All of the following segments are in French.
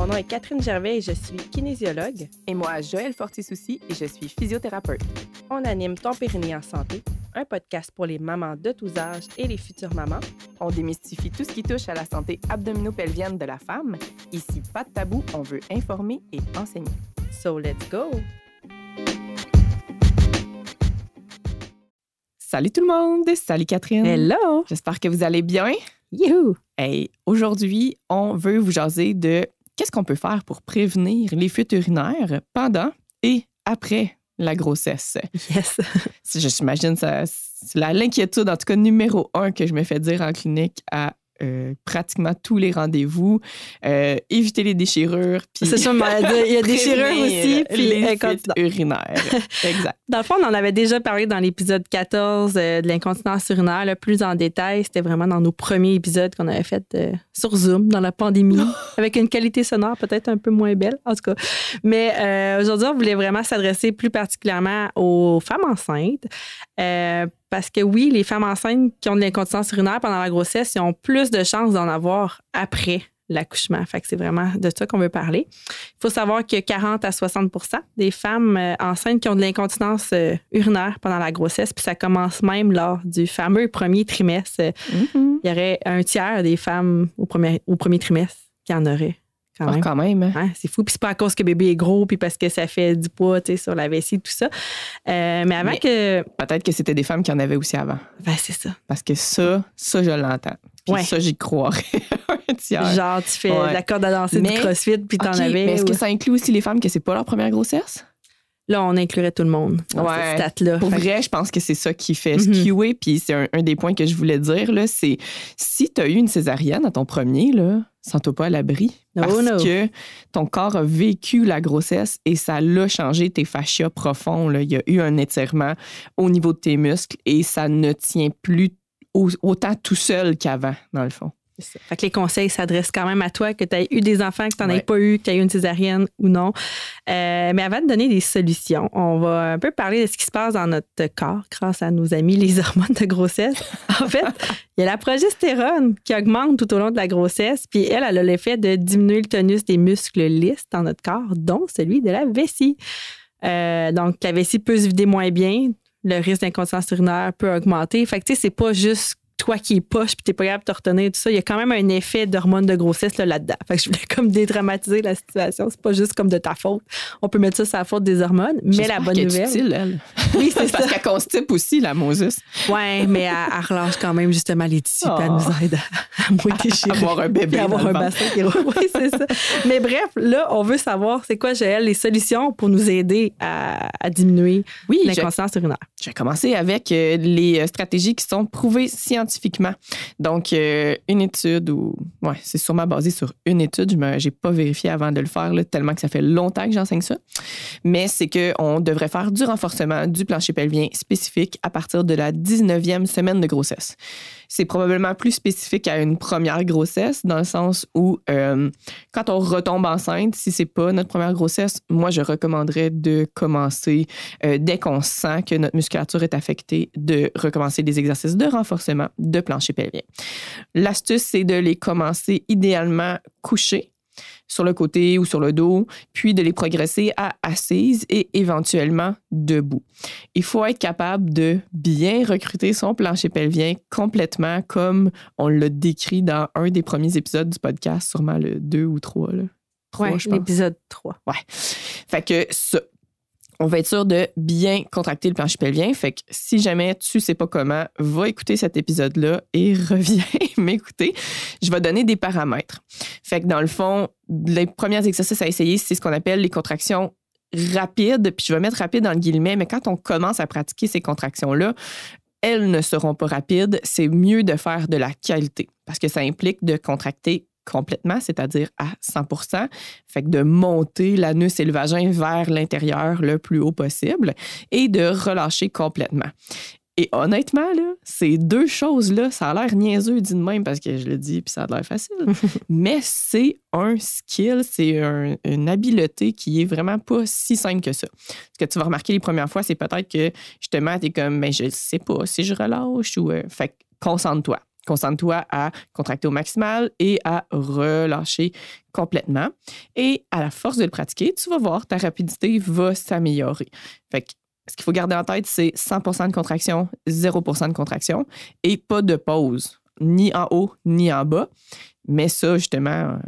Mon nom est Catherine Gervais et je suis kinésiologue. Et moi, Joël Fortisouci et je suis physiothérapeute. On anime Ton Périnée en santé, un podcast pour les mamans de tous âges et les futures mamans. On démystifie tout ce qui touche à la santé abdominopelvienne de la femme. Ici, pas de tabou, on veut informer et enseigner. So let's go! Salut tout le monde! Salut Catherine! Hello! J'espère que vous allez bien. Youhou! Hey, aujourd'hui, on veut vous jaser de qu'est-ce qu'on peut faire pour prévenir les fuites urinaires pendant et après la grossesse? Yes! Je j'imagine ça, c'est l'inquiétude, en tout cas numéro un, que je me fais dire en clinique à euh, pratiquement tous les rendez-vous. Euh, éviter les déchirures. C'est ça, il y a des déchirures aussi. Puis les urinaires. exact. Dans le fond, on en avait déjà parlé dans l'épisode 14 euh, de l'incontinence urinaire, là, plus en détail. C'était vraiment dans nos premiers épisodes qu'on avait fait sur Zoom dans la pandémie, avec une qualité sonore peut-être un peu moins belle, en tout cas. Mais aujourd'hui, on voulait vraiment s'adresser plus particulièrement aux femmes enceintes. Parce que oui, les femmes enceintes qui ont de l'incontinence urinaire pendant la grossesse, ils ont plus de chances d'en avoir après l'accouchement. Fait que c'est vraiment de ça qu'on veut parler. Il faut savoir que 40 à 60% des femmes euh, enceintes qui ont de l'incontinence euh, urinaire pendant la grossesse, puis ça commence même lors du fameux premier trimestre. Euh, Il y aurait un tiers des femmes au premier, au premier trimestre qui en auraient. Quand Ah, même. quand même. hein? Hein, c'est fou. Puis c'est pas à cause que bébé est gros, puis parce que ça fait du poids tu sais, sur la vessie, tout ça. Euh, mais avant Mais- que. Peut-être que c'était des femmes qui en avaient aussi avant. Ben, c'est ça. Parce que ça, ça, je l'entends. Puis Ouais. ça, j'y croirais. Genre, tu fais Ouais. la corde à danser Mais- du crossfit, puis t'en OK, avais. mais est-ce que ça inclut aussi les femmes que c'est pas leur première grossesse? Là, on inclurait tout le monde dans Ouais. cette stat-là. Pour Fait que- vrai, je pense que c'est ça qui fait Mhm. skewer. Puis c'est un, un des points que je voulais dire, là, c'est si tu as eu une césarienne à ton premier, là, sens-toi pas à l'abri. Parce no. que ton corps a vécu la grossesse et ça l'a changé tes fascias profonds. là. Il y a eu un étirement au niveau de tes muscles et ça ne tient plus au- autant tout seul qu'avant, dans le fond. Ça. Fait que les conseils s'adressent quand même à toi, que tu aies eu des enfants, que tu n'en aies Ouais. pas eu, que tu aies eu une césarienne ou non. Euh, mais avant de donner des solutions, on va un peu parler de ce qui se passe dans notre corps grâce à nos amis les hormones de grossesse. En fait, il y a la progestérone qui augmente tout au long de la grossesse, puis elle, elle a l'effet de diminuer le tonus des muscles lisses dans notre corps, dont celui de la vessie. Euh, donc, la vessie peut se vider moins bien, le risque d'incontinence urinaire peut augmenter. Fait que, tu sais, c'est pas juste toi qui es poche puis t'es pas capable de te retenir tout ça. Il y a quand même un effet d'hormone de grossesse là, là-dedans. Fait que je voulais comme dédramatiser la situation. C'est pas juste comme de ta faute. On peut mettre ça sur la faute des hormones. Mais la bonne nouvelle. utile, elle. Oui, c'est ça. Parce qu'elle constipe aussi, la Moses. Ouais, mais elle, elle relâche quand même justement les tissus puis elle Oh. nous aide à, à moins déchirer. Avoir un bébé. Puis avoir un bassin qui. Oui, c'est ça. Mais bref, là, on veut savoir c'est quoi, Joël, les solutions pour nous aider à, à diminuer Oui, l'incontinence urinaire. Je vais commencer avec euh, les euh, stratégies qui sont prouvées scientifiquement. Donc, euh, une étude, ou ouais, c'est sûrement basé sur une étude, je n'ai pas vérifié avant de le faire, là, tellement que ça fait longtemps que j'enseigne ça. Mais c'est qu'on devrait faire du renforcement du plancher pelvien spécifique à partir de la 19e semaine de grossesse. C'est probablement plus spécifique à une première grossesse, dans le sens où euh, quand on retombe enceinte, si c'est pas notre première grossesse, moi, je recommanderais de commencer euh, dès qu'on sent que notre musculature est affectée, de recommencer des exercices de renforcement de plancher pelvien. L'astuce, c'est de les commencer idéalement couchés sur le côté ou sur le dos, puis de les progresser à assise et éventuellement debout. Il faut être capable de bien recruter son plancher pelvien complètement comme on l'a décrit dans un des premiers épisodes du podcast, sûrement le 2 ou 3. Là. Trois, Ouais, je pense. l'épisode 3. Fait que ça, on va être sûr de bien contracter le plancher pelvien. Fait que si jamais tu sais pas comment, va écouter cet épisode-là et reviens m'écouter. Je vais donner des paramètres. Fait que dans le fond, les premiers exercices à essayer, c'est ce qu'on appelle les contractions rapides. Puis je vais mettre rapide dans le guillemet, mais quand on commence à pratiquer ces contractions-là, elles ne seront pas rapides. C'est mieux de faire de la qualité parce que ça implique de contracter complètement, c'est-à-dire à 100% fait que de monter l'anus et le vagin vers l'intérieur le plus haut possible et de relâcher complètement. Et honnêtement, là, ces deux choses-là, ça a l'air niaiseux dit de même parce que je le dis puis ça a l'air facile. Mais c'est un skill, c'est un- une habileté qui est vraiment pas si simple que ça. Ce que tu vas remarquer les premières fois, c'est peut-être que justement, tu es comme, mais je sais pas si je relâche ou. euh, fait que concentre-toi. Concentre-toi à contracter au maximal et à relâcher complètement. Et à la force de le pratiquer, tu vas voir, ta rapidité va s'améliorer. Fait que ce qu'il faut garder en tête, c'est 100 de contraction, 0% de contraction et pas de pause, ni en haut, ni en bas. Mais ça, justement, euh,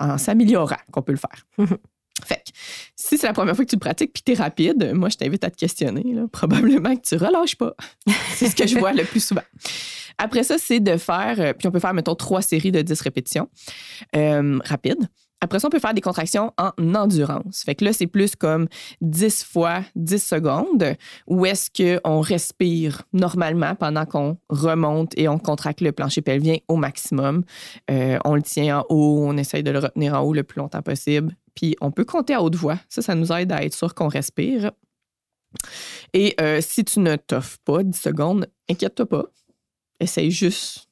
en s'améliorant qu'on peut le faire. fait que, si c'est la première fois que tu le pratiques puis tu es rapide, moi, je t'invite à te questionner. Probablement que tu relâches pas. c'est ce que je vois le plus souvent. Après ça, c'est de faire, euh, puis on peut faire, mettons, trois séries de 10 répétitions euh, rapides. Après ça, on peut faire des contractions en endurance. Fait que là, c'est plus comme 10 fois 10 secondes où est-ce qu'on respire normalement pendant qu'on remonte et on contracte le plancher pelvien au maximum. Euh, on le tient en haut, on essaye de le retenir en haut le plus longtemps possible. Puis on peut compter à haute voix. Ça, ça nous aide à être sûr qu'on respire. Et si tu ne t'offres pas 10 secondes, inquiète-toi pas. Essaye juste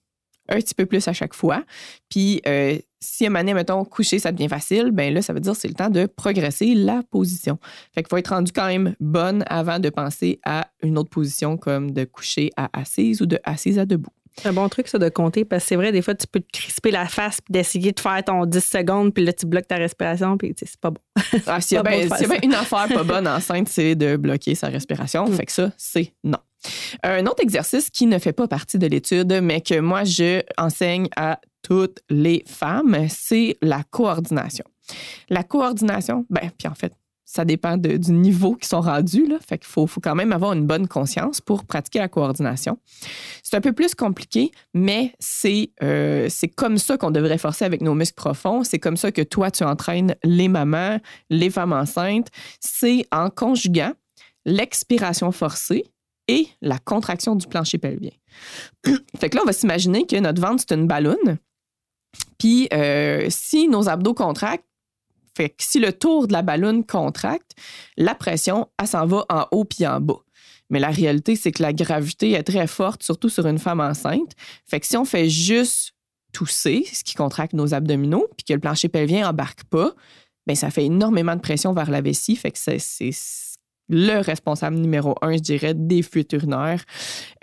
un petit peu plus à chaque fois. Puis, euh, si à un mettons, coucher, ça devient facile, ben là, ça veut dire que c'est le temps de progresser la position. Fait qu'il faut être rendu quand même bonne avant de penser à une autre position comme de coucher à assise ou de assise à debout. C'est un bon truc, ça, de compter, parce que c'est vrai, des fois, tu peux te crisper la face puis d'essayer de faire ton 10 secondes, puis là, tu bloques ta respiration, puis c'est pas bon. Ah, s'il y, a une affaire pas bonne enceinte, c'est de bloquer sa respiration. Mm. Fait que ça, c'est non. Un autre exercice qui ne fait pas partie de l'étude, mais que moi, je enseigne à toutes les femmes, c'est la coordination. La coordination, ben, puis en fait, ça dépend du niveau qu'ils sont rendus. Là. Fait qu'il faut, faut, quand même avoir une bonne conscience pour pratiquer la coordination. C'est un peu plus compliqué, mais c'est, euh, c'est comme ça qu'on devrait forcer avec nos muscles profonds. C'est comme ça que toi, tu entraînes les mamans, les femmes enceintes. C'est en conjuguant l'expiration forcée et la contraction du plancher pelvien. fait que là, on va s'imaginer que notre ventre, c'est une ballonne. Puis, euh, si nos abdos contractent, fait que si le tour de la ballonne contracte, la pression, elle s'en va en haut puis en bas. Mais la réalité, c'est que la gravité est très forte, surtout sur une femme enceinte. Fait que si on fait juste tousser, ce qui contracte nos abdominaux, puis que le plancher pelvien embarque pas, bien, ça fait énormément de pression vers la vessie. Fait que c'est le responsable numéro un, je dirais, des fuites urinaires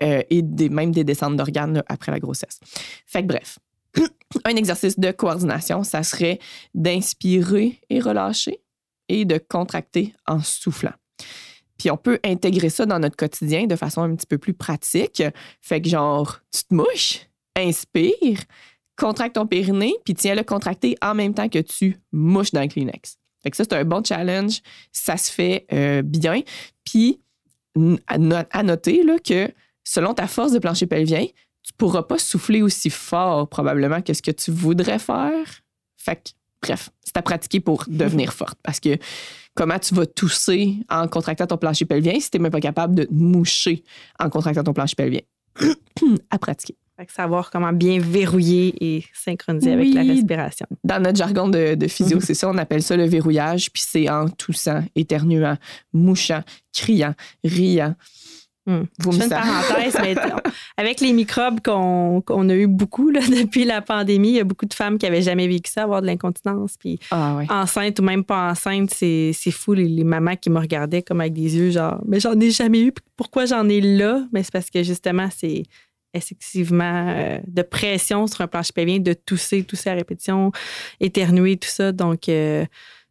euh, et des, même des descentes d'organes après la grossesse. Fait que bref, un exercice de coordination, ça serait d'inspirer et relâcher et de contracter en soufflant. Puis on peut intégrer ça dans notre quotidien de façon un petit peu plus pratique. Fait que genre, tu te mouches, inspire, contracte ton périnée, puis tiens-le contracté en même temps que tu mouches dans le Kleenex. Fait que ça, c'est un bon challenge. Ça se fait euh, bien. Puis, à, noter que selon ta force de plancher pelvien, tu pourras pas souffler aussi fort probablement que ce que tu voudrais faire. Fait que, bref, c'est à pratiquer pour devenir forte. Parce que comment tu vas tousser en contractant ton plancher pelvien si tu n'es même pas capable de moucher en contractant ton plancher pelvien? à pratiquer. Fait savoir comment bien verrouiller et synchroniser avec la respiration. Dans notre jargon de, physio, c'est ça, on appelle ça le verrouillage, puis c'est en toussant, éternuant, mouchant, criant, riant. Hmm. une parenthèse, mais avec les microbes qu'on a eu beaucoup depuis la pandémie, il y a beaucoup de femmes qui n'avaient jamais vécu ça, avoir de l'incontinence. Puis ah, enceinte ou même pas enceinte, c'est fou les, les, mamans qui me regardaient comme avec des yeux genre, mais j'en ai jamais eu. Pourquoi j'en ai là? Mais c'est parce que justement, c'est effectivement euh, de pression sur un plancher pelvien, de tousser, tousser à répétition, éternuer, tout ça. Donc, euh,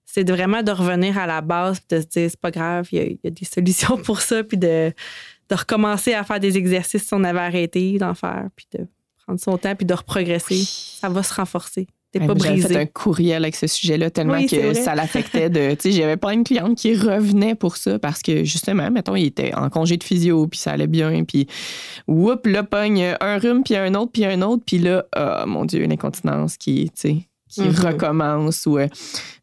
c'est vraiment de revenir à la base de se dire, c'est pas grave, il y, a, des solutions pour ça, puis de, de, recommencer à faire des exercices si on avait arrêté d'en faire, puis de prendre son temps, puis de reprogresser. Ça va se renforcer. T'es pas brisé. fait un courriel avec ce sujet-là tellement que ça l'affectait de. Tu sais, j'avais pas une cliente qui revenait pour ça parce que justement, mettons, il était en congé de physio puis ça allait bien puis whoop, là, pogne un rhume puis un autre puis un autre puis là, oh, mon Dieu, une incontinence qui, tu sais, qui mm-hmm. recommence ou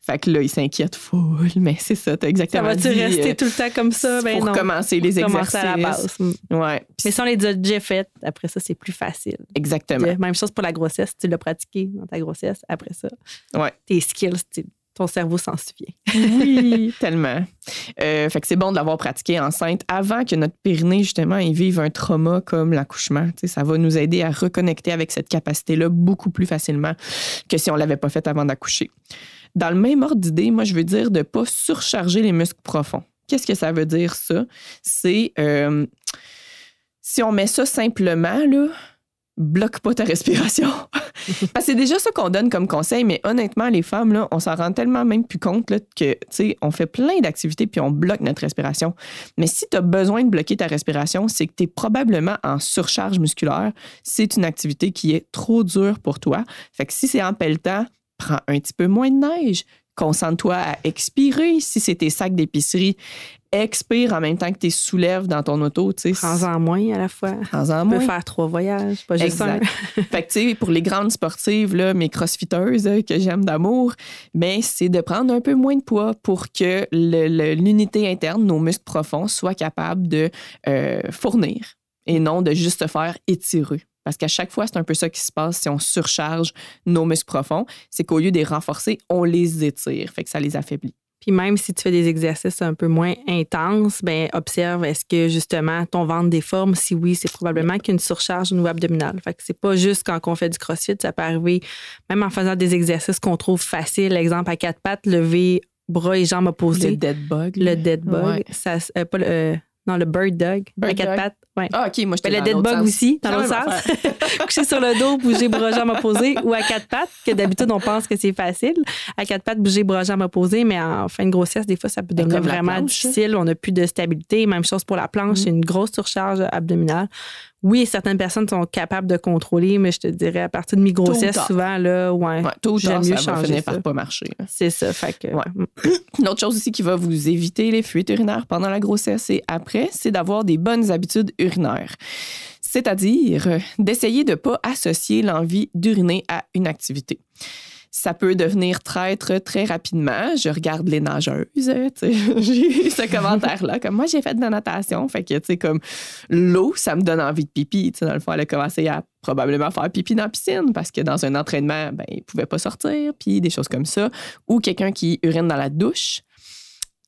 fait que là, il s'inquiète full, mais c'est ça, t'as exactement Ça va-tu rester euh, tout le temps comme ça? Ben pour commencer les exercices. à la base. Mm. Ouais. Mais si on les a déjà faites, après ça, c'est plus facile. Exactement. Même chose pour la grossesse. Tu l'as pratiqué dans ta grossesse, après ça. Ouais. Tes skills, ton cerveau s'en souvient. Oui, tellement. Euh, fait que c'est bon de l'avoir pratiqué enceinte avant que notre périnée, justement, y vive un trauma comme l'accouchement. Ça va nous aider à reconnecter avec cette capacité-là beaucoup plus facilement que si on l'avait pas fait avant d'accoucher. Dans le même ordre d'idée, moi, je veux dire de ne pas surcharger les muscles profonds. Qu'est-ce que ça veut dire, ça? C'est euh, si on met ça simplement, là, bloque pas ta respiration. C'est déjà ça qu'on donne comme conseil, mais honnêtement, les femmes, on s'en rend tellement même plus compte que, tu sais, on fait plein d'activités puis on bloque notre respiration. Mais si tu as besoin de bloquer ta respiration, c'est que tu es probablement en surcharge musculaire. C'est une activité qui est trop dure pour toi. Fait que si c'est en pelletant, prends un petit peu moins de neige, concentre-toi à expirer. Si c'est tes sacs d'épicerie, expire en même temps que tu soulèves dans ton auto. Prends-en moins à la fois. Prends-en moins. Tu peux faire trois voyages, pas juste exact. un. fait que, tu sais, pour les grandes sportives, là, mes crossfiteuses euh, que j'aime d'amour, mais c'est de prendre un peu moins de poids pour que l'unité interne, nos muscles profonds, soient capables de euh, fournir et non de juste se faire étirer. Parce qu'à chaque fois, c'est un peu ça qui se passe si on surcharge nos muscles profonds. C'est qu'au lieu de les renforcer, on les étire. Fait que ça les affaiblit. Puis même si tu fais des exercices un peu moins intenses, ben observe est-ce que justement ton ventre déforme? Si oui, c'est probablement qu'il y a une surcharge au niveau abdominal. Fait que c'est pas juste quand on fait du crossfit, ça peut arriver même en faisant des exercices qu'on trouve faciles, exemple à quatre pattes, lever bras et jambes opposés. Le dead bug. Le dead bug. Ça, euh, pas le, euh, non, le bird dog, à quatre pattes. Ouais. Ah, OK, moi, je Le dead bug aussi, dans l'autre sens. Coucher sur le dos, bouger bras jambes ou à quatre pattes, que d'habitude, on pense que c'est facile. À quatre pattes, bouger bras jambes opposés, mais en fin de grossesse, des fois, ça peut devenir vraiment difficile. On n'a plus de stabilité. Même chose pour la planche, mm. c'est une grosse surcharge abdominale oui, certaines personnes sont capables de contrôler, mais je te dirais à partir de mi-grossesse, souvent, là, ouais. ouais tôt ou tard, mieux ça va finir par pas marcher. C'est ça. Fait que, ouais. Une autre chose aussi qui va vous éviter les fuites urinaires pendant la grossesse et après, c'est d'avoir des bonnes habitudes urinaires. C'est-à-dire euh, d'essayer de ne pas associer l'envie d'uriner à une activité ça peut devenir traître très rapidement. Je regarde les nageuses, j'ai eu ce commentaire-là. Comme moi, j'ai fait de la natation, fait que, tu sais, comme l'eau, ça me donne envie de pipi. Tu sais, dans le fond, elle a commencé à probablement faire pipi dans la piscine parce que dans un entraînement, ben, il pouvait pas sortir, puis des choses comme ça. Ou quelqu'un qui urine dans la douche.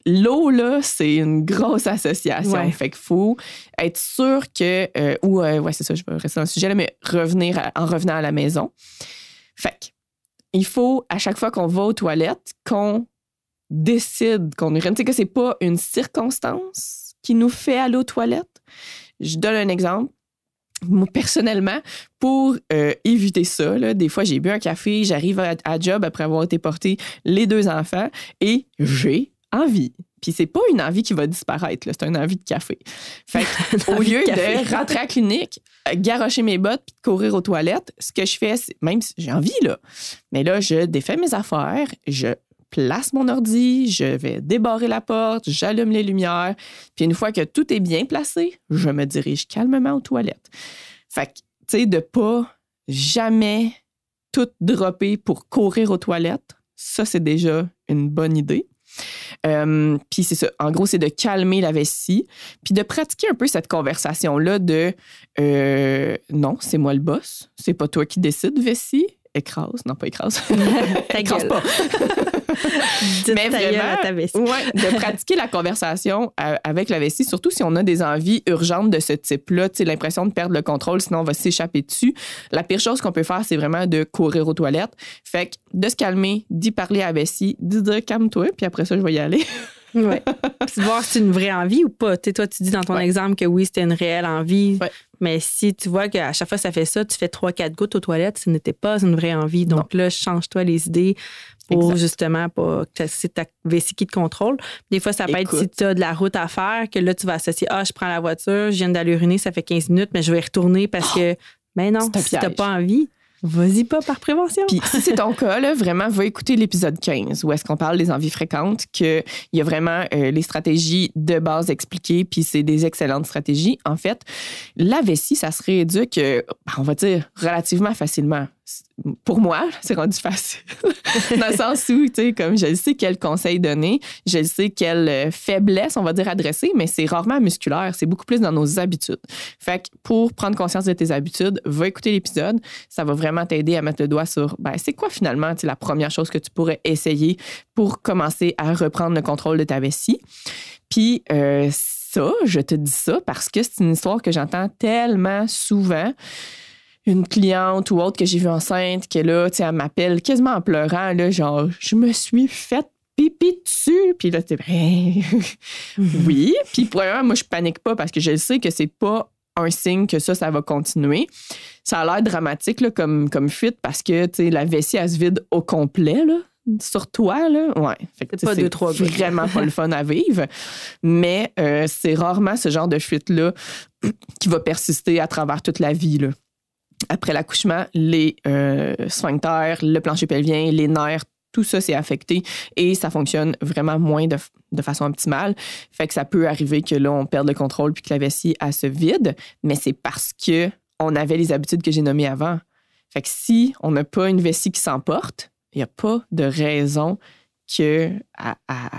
L'eau, là, c'est une grosse association. Fait qu'il faut être sûr que. Euh, ou, euh, ouais, c'est ça, je vais rester dans le sujet, là, mais revenir en revenant à la maison. Fait que il faut, à chaque fois qu'on va aux toilettes, qu'on décide qu'on urine. Sais que c'est pas une circonstance qui nous fait aller aux toilettes. Je donne un exemple. Moi, personnellement, pour euh, éviter ça, des fois, j'ai bu un café, j'arrive à, job après avoir été porté les deux enfants et j'ai envie. Puis c'est pas une envie qui va disparaître, c'est une envie de café. Fait au lieu de, rentrer à la clinique, garocher mes bottes puis de courir aux toilettes, ce que je fais, même si j'ai envie, là, mais là, je défais mes affaires, je place mon ordi, je vais débarrer la porte, j'allume les lumières, puis une fois que tout est bien placé, je me dirige calmement aux toilettes. Fait que, tu sais, de pas jamais tout dropper pour courir aux toilettes, ça, c'est déjà une bonne idée. Euh, c'est ça. En gros, c'est de calmer la vessie, puis de pratiquer un peu cette conversation-là de euh, non, c'est moi le boss, c'est pas toi qui décide, vessie. Écrase, non pas écrase. écrase pas. Mais vraiment, ouais, de pratiquer la conversation euh, avec la vessie, surtout si on a des envies urgentes de ce type-là, l'impression de perdre le contrôle, sinon on va s'échapper dessus. La pire chose qu'on peut faire, c'est vraiment de courir aux toilettes. Fait que de se calmer, d'y parler à la vessie, d'y dire calme-toi, puis après ça, je vais y aller. Oui. Puis voir si c'est une vraie envie ou pas. toi, tu dis dans ton exemple que oui, c'était une réelle envie. Mais si tu vois qu'à chaque fois que ça fait ça, tu fais trois, quatre gouttes aux toilettes, ce n'était pas une vraie envie. Donc là, change-toi les idées pour justement pas que c'est ta vessie qui te contrôle. Des fois, ça peut être si tu as de la route à faire, que là, tu vas associer Ah, je prends la voiture, je viens d'aller uriner, ça fait 15 minutes, mais je vais y retourner parce que. Mais non, si tu n'as pas envie, Vas-y pas par prévention. Si c'est ton cas, vraiment, va écouter l'épisode 15 où est-ce qu'on parle des envies fréquentes, qu'il y a vraiment euh, les stratégies de base expliquées, puis c'est des excellentes stratégies. En fait, la vessie, ça se rééduque, euh, on va dire, relativement facilement pour moi, c'est rendu facile. Dans le sens où, tu sais, comme je sais quel conseil donner, je sais quelle euh, faiblesse, on va dire, adresser, mais c'est rarement musculaire. C'est beaucoup plus dans nos habitudes. Fait que pour prendre conscience de tes habitudes, va écouter l'épisode. Ça va vraiment t'aider à mettre le doigt sur, ben, c'est quoi finalement, la première chose que tu pourrais essayer pour commencer à reprendre le contrôle de ta vessie. Puis, euh, ça, je te dis ça parce que c'est une histoire que j'entends tellement souvent une cliente ou autre que j'ai vue enceinte, qui est là, tu sais, elle m'appelle quasiment en pleurant, là, genre, je me suis faite pipi dessus. Puis là, c'est vrai. oui. Puis, premièrement, moi, je panique pas parce que je sais que c'est pas un signe que ça, ça va continuer. Ça a l'air dramatique là, comme, comme fuite parce que tu sais, la vessie, elle se vide au complet. Là sur toi, là. Ouais. C'est pas deux, trois vraiment pas le fun à vivre. Mais euh, c'est rarement ce genre de fuite-là qui va persister à travers toute la vie, là. Après l'accouchement, les euh, sphincters, le plancher pelvien, les nerfs, tout ça, c'est affecté et ça fonctionne vraiment moins de, de façon optimale. Fait que ça peut arriver que là, on perde le contrôle puis que la vessie, elle se vide, mais c'est parce que on avait les habitudes que j'ai nommées avant. Fait que si on n'a pas une vessie qui s'emporte, il n'y a pas de raison que à, à,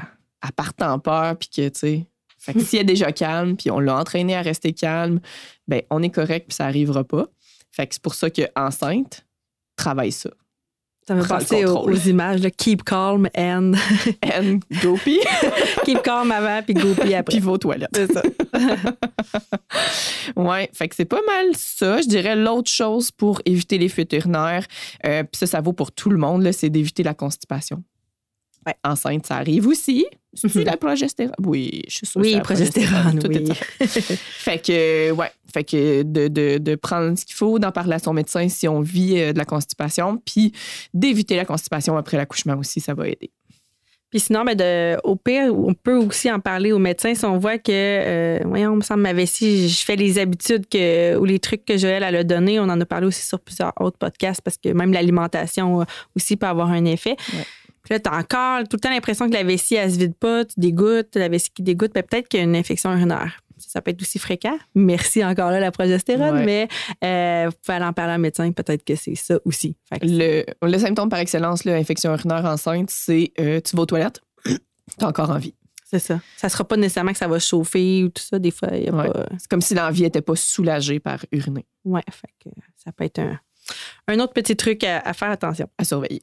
à parte en peur puis que, tu sais, fait que si elle est déjà calme puis on l'a entraîné à rester calme, ben on est correct puis ça n'arrivera pas. Fait que c'est pour ça que enceinte, travaille ça. Ça me penser aux, aux images de Keep Calm and And go pee, Keep Calm avant puis Go Pee après. puis aux toilettes. C'est ça. Ouais, fait que c'est pas mal ça. Je dirais l'autre chose pour éviter les fuites urinaires, euh, puis ça, ça vaut pour tout le monde, là, c'est d'éviter la constipation. Ouais. Enceinte, ça arrive aussi. C'est Mhm. la progestérone. Oui, je suis sûre. que Oui, c'est la progestérone, Tout est oui. fait que, ouais, fait que de, de, de prendre ce qu'il faut, d'en parler à son médecin si on vit euh, de la constipation, puis d'éviter la constipation après l'accouchement aussi, ça va aider. Puis sinon, ben de, au pire, on peut aussi en parler au médecin si on voit que, euh, voyons, me semble, ma vessie, je fais les habitudes que, ou les trucs que Joël a donné. On en a parlé aussi sur plusieurs autres podcasts parce que même l'alimentation euh, aussi peut avoir un effet. Ouais. Puis là, tu as encore tout le temps l'impression que la vessie, elle se vide pas, tu dégoûtes, la vessie qui dégoûte, ben peut-être qu'il y a une infection urinaire. Ça peut être aussi fréquent. Merci encore là, la progestérone, Ouais. mais euh, vous pouvez aller en parler à un médecin, peut-être que c'est ça aussi. Le, le symptôme par excellence, là, infection urinaire enceinte, c'est euh, tu vas aux toilettes, t'as encore envie. C'est ça. Ça sera pas nécessairement que ça va chauffer ou tout ça. Des fois, il a Ouais. pas. C'est comme si l'envie n'était pas soulagée par uriner. Ouais, fait que ça peut être un, un autre petit truc à, à faire attention. À surveiller.